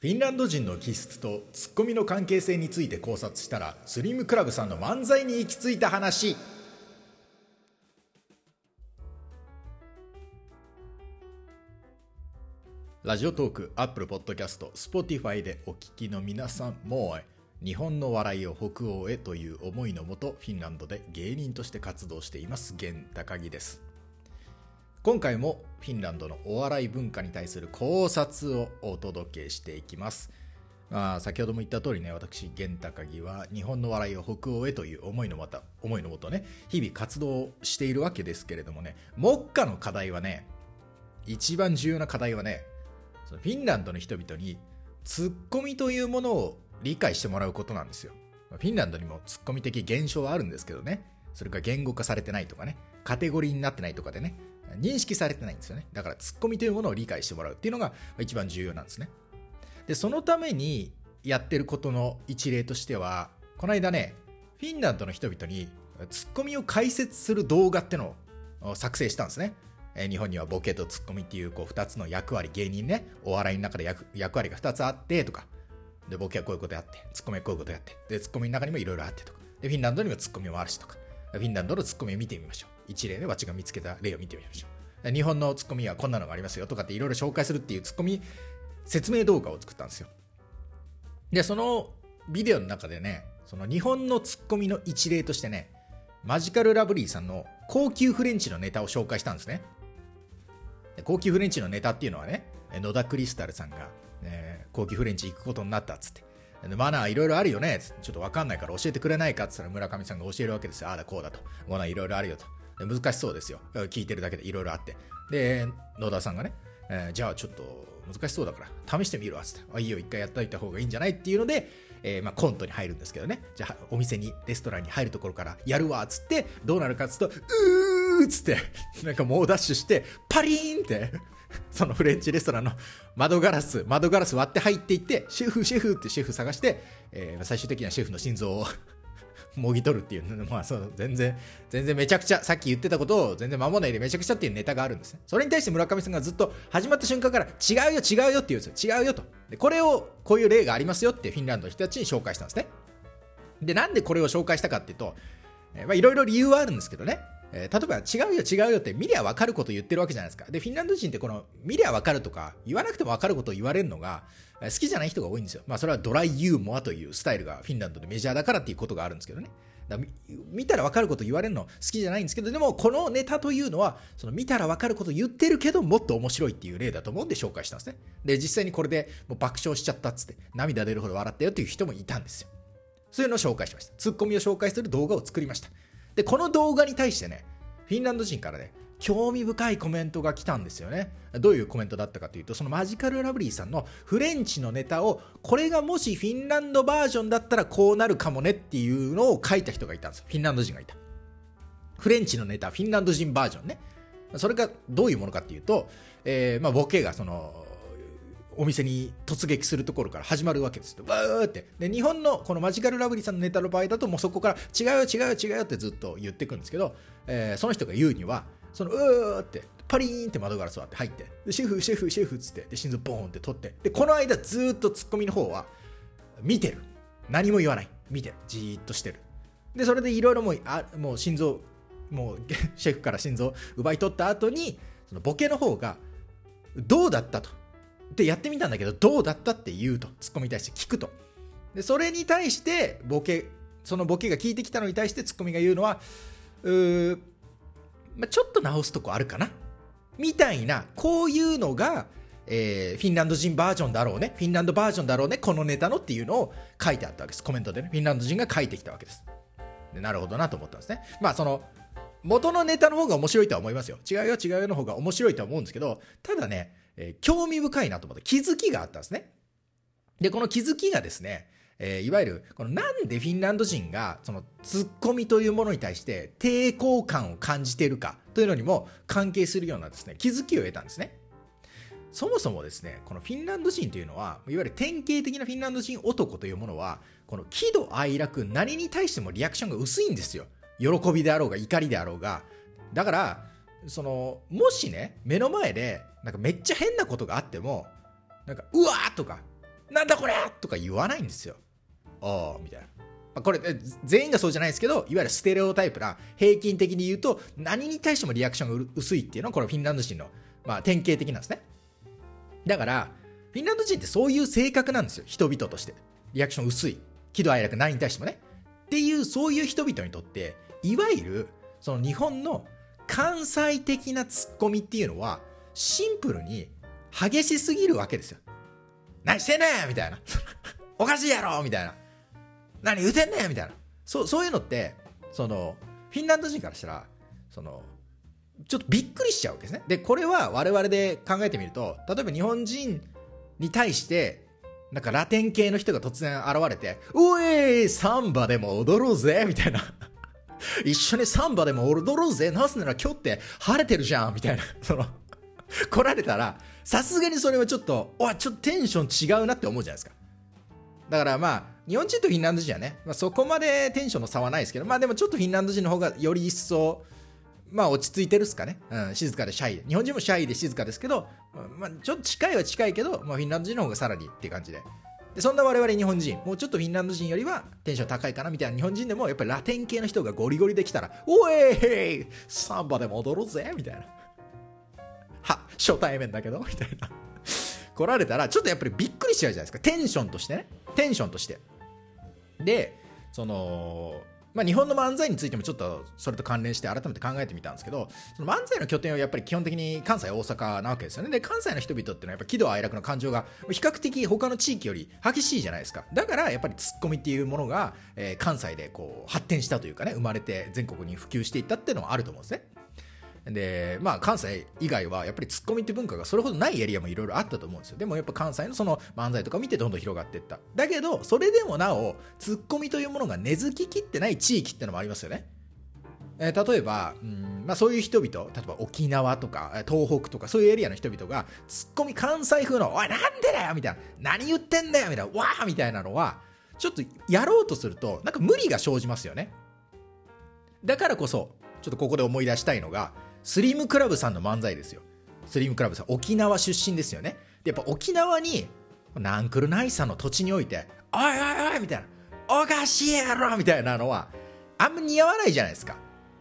フィンランド人の気質とツッコミの関係性について考察したらスリムクラブさんの漫才に行き着いた話。 Radiotalk、Apple Podcast、Spotify でお聞きの皆さんも日本の笑いを北欧へという思いのもとフィンランドで芸人として活動しています源高木です。今回もフィンランドのお笑い文化に対する考察をお届けしていきますまあ、先ほども言った通りね、私、源高木は日本の笑いを北欧へという思いのもと、思いのもとね、日々活動しているわけですけれどもね、目下の課題はね、一番重要な課題はね、そのフィンランドの人々にツッコミというものを理解してもらうことなんですよ。フィンランドにもツッコミ的現象はあるんですけどね、それが言語化されてないとかね、カテゴリーになってないとかでね、認識されてないんですよね。だからツッコミというものを理解してもらうっていうのが一番重要なんですね。で、そのためにやってることの一例としては、この間ね、フィンランドの人々にツッコミを解説する動画ってのを作成したんですね。え日本にはボケとツッコミっていうこう2つの役割、芸人ね、お笑いの中で役役割が2つあってとか、で、ボケはこういうことやって、ツッコミはこういうことやって、で、ツッコミの中にもいろいろあってとか、で、フィンランドにもツッコミもあるしとか、フィンランドのツッコミを見てみましょう。一例でわちが見つけた例を見てみましょう。日本のツッコミはこんなのがありますよとかっていろいろ紹介するっていうツッコミ説明動画を作ったんですよ。で、そのビデオの中でね、その日本のツッコミの一例としてね、マジカルラブリーさんの高級フレンチのネタを紹介したんですね。高級フレンチのネタっていうのはね、野田クリスタルさんが、えー、高級フレンチ行くことになったっつって。マナーいろいろあるよねちょっとわかんないから教えてくれないかっつったら村上さんが教えるわけですよ。ああだこうだと。マナーいろいろあるよと。難しそうですよ。聞いてるだけでいろいろあって。で、野田さんがね、えー、じゃあちょっと難しそうだから試してみるわっつって。あ、いいよ、一回やっといた方がいいんじゃない？っていうので、えー、まあ、コントに入るんですけどね。じゃあ、お店に、レストランに入るところからやるわっつって、どうなるかっつうと、うーっつって、なんか猛ダッシュして、パリーンって そのフレンチレストランの窓ガラス、窓ガラス割って入っていって、シェフ、シェフってシェフ探して、えー、最終的にはシェフの心臓をもぎ取るっていう、まあそう、全然、全然めちゃくちゃ、さっき言ってたことを全然守らないでめちゃくちゃっていうネタがあるんですね。それに対して村上さんがずっと始まった瞬間から違うよ違うよって言うんですよ。違うよと。で、これを、こういう例がありますよってフィンランドの人たちに紹介したんですね。で、なんでこれを紹介したかっていうと、え、まあいろいろ理由はあるんですけどね。えー、例えば違うよ違うよって見りゃ分かること言ってるわけじゃないですか。で、フィンランド人ってこの見りゃ分かるとか言わなくても分かることを言われるのが好きじゃない人が多いんですよ。まあそれはドライユーモアというスタイルがフィンランドでメジャーだからっていうことがあるんですけどね。だ見たら分かること言われるの好きじゃないんですけど、でもこのネタというのは、その見たら分かること言ってるけどもっと面白いっていう例だと思うんで紹介したんですね。で、実際にこれでもう爆笑しちゃったっつって涙出るほど笑ったよっていう人もいたんですよ。そういうのを紹介しました。ツッコミを紹介する動画を作りました。で、この動画に対してね、フィンランド人からね、興味深いコメントが来たんですよね。どういうコメントだったかというと、そのマジカルラブリーさんのフレンチのネタを、これがもしフィンランドバージョンだったらこうなるかもねっていうのを書いた人がいたんですよ。フィンランド人がいた。フレンチのネタ、フィンランド人バージョンね。それがどういうものかっていうと、えー、まあボケがその、お店に突撃するところから始まるわけですよ。バーって。で、日本のこのマジカルラブリーさんのネタの場合だと、もうそこから違う違う違うってずっと言ってくんですけど、えー、その人が言うには、その、うーって、パリーンって窓ガラス割って入って、でシェフ、シェフ、シェフっつって、で、心臓ボーンって取って、で、この間ずっとツッコミの方は、見てる。何も言わない。見てる。じーっとしてる。で、それでいろいろもう、あもう心臓、もう シェフから心臓奪い取った後に、そのボケの方が、どうだったと。で、やってみたんだけど、どうだったって言うと。ツッコミに対して聞くと。で、それに対して、ボケ、そのボケが聞いてきたのに対してツッコミが言うのは、うー、まあ、ちょっと直すとこあるかな？みたいな、こういうのが、えー、フィンランド人バージョンだろうね。フィンランドバージョンだろうね。このネタのっていうのを書いてあったわけです。コメントでね。フィンランド人が書いてきたわけです。でなるほどなと思ったんですね。まあ、その、元のネタの方が面白いとは思いますよ。違うよ違うよの方が面白いとは思うんですけど、ただね、えー、興味深いなと思って気づきがあったんですね。で、この気づきがですね、えー、いわゆる、このなんでフィンランド人が、そのツッコミというものに対して抵抗感を感じているかというのにも関係するようなですね、気づきを得たんですね。そもそもですね、このフィンランド人というのは、いわゆる典型的なフィンランド人男というものは、この喜怒哀楽、何に対してもリアクションが薄いんですよ。喜びであろうが怒りであろうが。だから、その、もしね、目の前で、なんかめっちゃ変なことがあっても、なんか、うわーとか、なんだこれとか言わないんですよ。ああ、みたいな。まあ、これ、全員がそうじゃないですけど、いわゆるステレオタイプな、平均的に言うと、何に対してもリアクションが薄いっていうのは、これフィンランド人の、まあ、典型的なんですね。だから、フィンランド人ってそういう性格なんですよ、人々として。リアクション薄い。喜怒哀楽何に対してもね。っていう、そういう人々にとって、いわゆる、その日本の関西的なツッコミっていうのは、シンプルに激しすぎるわけですよ。何してんねんみたいな。おかしいやろみたいな。何言うてんねんみたいな。そう、そういうのって、その、フィンランド人からしたら、その、ちょっとびっくりしちゃうわけですね。で、これは我々で考えてみると、例えば日本人に対して、なんかラテン系の人が突然現れて、うえーサンバでも踊ろうぜみたいな。一緒にサンバでも踊ろうぜなぜなら今日って晴れてるじゃんみたいな。その、来られたら、さすがにそれはちょっと、おちょっとテンション違うなって思うじゃないですか。だからまあ、日本人とフィンランド人はね、まあ、そこまでテンションの差はないですけど、まあでもちょっとフィンランド人の方がより一層、まあ落ち着いてるっすかね。うん、静かでシャイ。日本人もシャイで静かですけど、まあちょっと近いは近いけど、まあフィンランド人の方がさらにっていう感じで。でそんな我々日本人、もうちょっとフィンランド人よりはテンション高いかなみたいな日本人でも、やっぱりラテン系の人がゴリゴリできたら、おえいサンバでも踊ろうぜみたいな。は、初対面だけどみたいな。来られたら、ちょっとやっぱりびっくりしちゃうじゃないですか。テンションとしてね。テンションとして。で、その、まあ、日本の漫才についてもちょっとそれと関連して改めて考えてみたんですけど、その漫才の拠点はやっぱり基本的に関西、大阪なわけですよね。で、関西の人々っていうのはやっぱ喜怒哀楽の感情が比較的他の地域より激しいじゃないですか。だからやっぱりツッコミっていうものが、えー、関西でこう発展したというかね、生まれて全国に普及していったっていうのはあると思うんですね。で、まあ関西以外はやっぱりツッコミって文化がそれほどないエリアもいろいろあったと思うんですよ。でもやっぱ関西のその漫才とか見てどんどん広がっていった。だけど、それでもなお、ツッコミというものが根付ききってない地域ってのもありますよね。えー、例えば、うんまあ、そういう人々、例えば沖縄とか東北とかそういうエリアの人々が、ツッコミ関西風の、おい、なんでだよみたいな、何言ってんだよみたいな、わーみたいなのは、ちょっとやろうとすると、なんか無理が生じますよね。だからこそ、ちょっとここで思い出したいのが、スリムクラブさんの漫才ですよ。スリムクラブさん、沖縄出身ですよね。で、やっぱ沖縄に、ナンクルナイさんの土地において、おいおいおいみたいな、おかしいやろみたいなのは、あんま似合わないじゃないですか。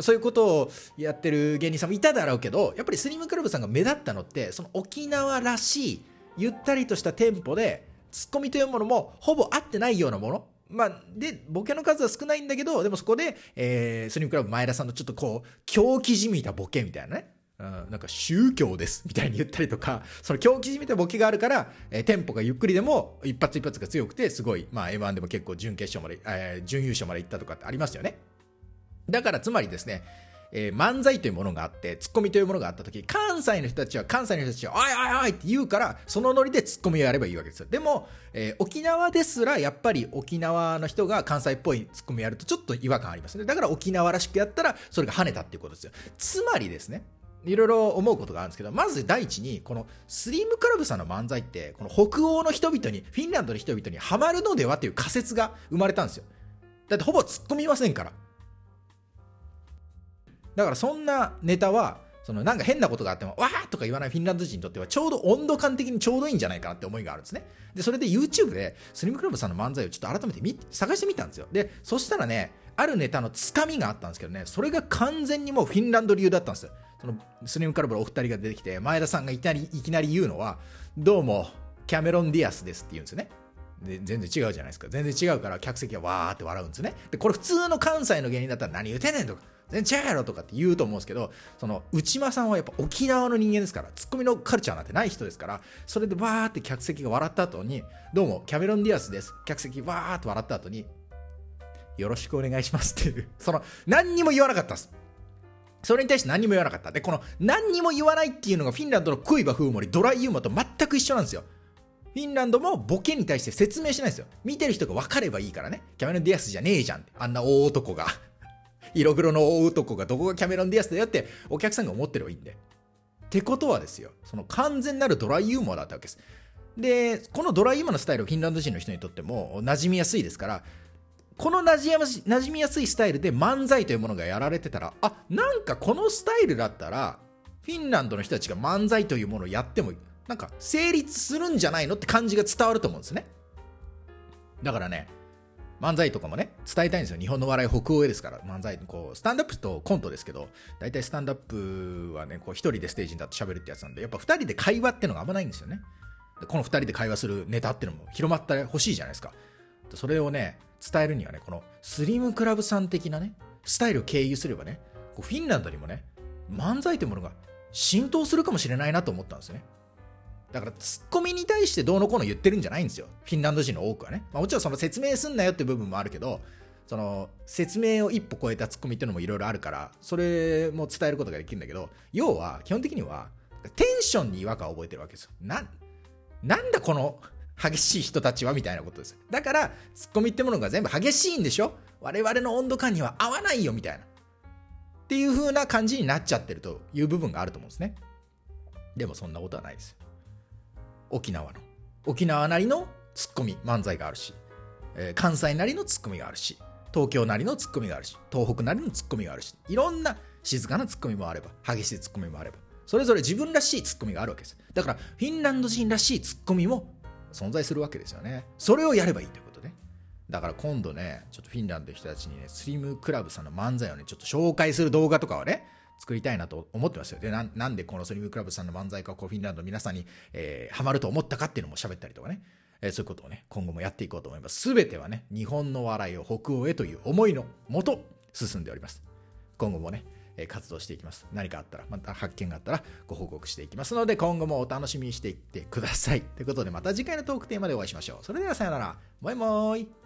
そういうことをやってる芸人さんもいただろうけど、やっぱりスリムクラブさんが目立ったのって、その沖縄らしい、ゆったりとしたテンポで、ツッコミというものもほぼ合ってないようなもの。まあ、で、ボケの数は少ないんだけど、でもそこで、えー、スリムクラブ前田さんのちょっとこう、狂気じみたボケみたいなね。うん、なんか宗教ですみたいに言ったりとか、その狂気じみたボケがあるから、えー、テンポがゆっくりでも一発一発が強くて、すごい、まあ M1 でも結構準決勝まで、えー、準優勝まで行ったとかってありますよね。だからつまりですね、えー、漫才というものがあって、ツッコミというものがあった時、関西の人たちは関西の人たちは、おいおいおいって言うから、そのノリでツッコミをやればいいわけですよ。でも、えー、沖縄ですら、やっぱり沖縄の人が関西っぽいツッコミをやるとちょっと違和感ありますね。だから沖縄らしくやったら、それが跳ねたっていうことですよ。つまりですね、いろいろ思うことがあるんですけど、まず第一に、このスリムクラブさんの漫才って、この北欧の人々に、フィンランドの人々にハマるのではっていう仮説が生まれたんですよ。だってほぼ突っ込みませんから。だからそんなネタは、そのなんか変なことがあっても、わーとか言わないフィンランド人にとっては、ちょうど温度感的にちょうどいいんじゃないかなって思いがあるんですね。で、それで YouTube でスリムクラブさんの漫才をちょっと改めて探してみたんですよ。で、そしたらね、あるネタのつかみがあったんですけどね、それが完全にもうフィンランド流だったんですよ。そのスリムクラブのお二人が出てきて、前田さんがいきなりいきなり言うのは、どうも、キャメロン・ディアスですって言うんですよね。で全然違うじゃないですか。全然違うから客席はわーって笑うんですね。で、これ普通の関西の芸人だったら何言うてんねんとか、全然違うやろとかって言うと思うんですけど、その内間さんはやっぱ沖縄の人間ですから、ツッコミのカルチャーなんてない人ですから、それでわーって客席が笑った後に、どうも、キャメロン・ディアスです。客席わーって笑った後に、よろしくお願いしますっていう、その、何にも言わなかったです。それに対して何も言わなかった。で、この何にも言わないっていうのがフィンランドのクイバ風森、ドライユーモアと全く一緒なんですよ。フィンランドもボケに対して説明しないですよ。見てる人が分かればいいからね。キャメロン・ディアスじゃねえじゃん。あんな大男が。色黒の大男がどこがキャメロン・ディアスだよってお客さんが思ってればいいんで。ってことはですよ。その完全なるドライユーモアだったわけです。で、このドライユーモアのスタイルを、フィンランド人の人にとっても馴染みやすいですから、この馴染み馴染みやすいスタイルで漫才というものがやられてたら、あ、なんかこのスタイルだったら、フィンランドの人たちが漫才というものをやってもなんか成立するんじゃないのって感じが伝わると思うんですね。だからね、漫才とかもね、伝えたいんですよ。日本の笑い北欧へですから、漫才、こう、スタンダップとコントですけど、大体スタンダップはね、こう、一人でステージに立って喋るってやつなんで、やっぱ二人で会話ってのがあんまないんですよね。でこの二人で会話するネタってのも広まったら欲しいじゃないですか。それをね、伝えるにはね、このスリムクラブさん的なね、スタイルを経由すればね、こうフィンランドにもね、漫才というものが浸透するかもしれないなと思ったんですよね。だからツッコミに対してどうのこうの言ってるんじゃないんですよ。フィンランド人の多くはね。まあ、もちろんその説明すんなよって部分もあるけど、その説明を一歩超えたツッコミっていうのもいろいろあるから、それも伝えることができるんだけど、要は基本的にはテンションに違和感を覚えてるわけですよ。な、なんだこの激しい人たちはみたいなことです。だから、ツッコミってものが全部激しいんでしょ？我々の温度感には合わないよみたいな。っていう風な感じになっちゃってるという部分があると思うんですね。でもそんなことはないです。沖縄の沖縄なりのツッコミ漫才があるし、えー、関西なりのツッコミがあるし東京なりのツッコミがあるし東北なりのツッコミがあるしいろんな静かなツッコミもあれば激しいツッコミもあればそれぞれ自分らしいツッコミがあるわけです。だからフィンランド人らしいツッコミも存在するわけですよね。それをやればいいということね。だから今度ねちょっとフィンランドの人たちにねスリムクラブさんの漫才をねちょっと紹介する動画とかをね作りたいなと思ってますよ。で、なんでこのスリムクラブさんの漫才かこうフィンランドの皆さんに、えー、ハマると思ったかっていうのも喋ったりとかね、えー、そういうことをね、今後もやっていこうと思います。すべてはね、日本の笑いを北欧へという思いのもと進んでおります。今後もね、え活動していきます。何かあったら、また発見があったらご報告していきますので、今後もお楽しみにしていってください。ということで、また次回のトークテーマでお会いしましょう。それではさよなら。バイバーイ。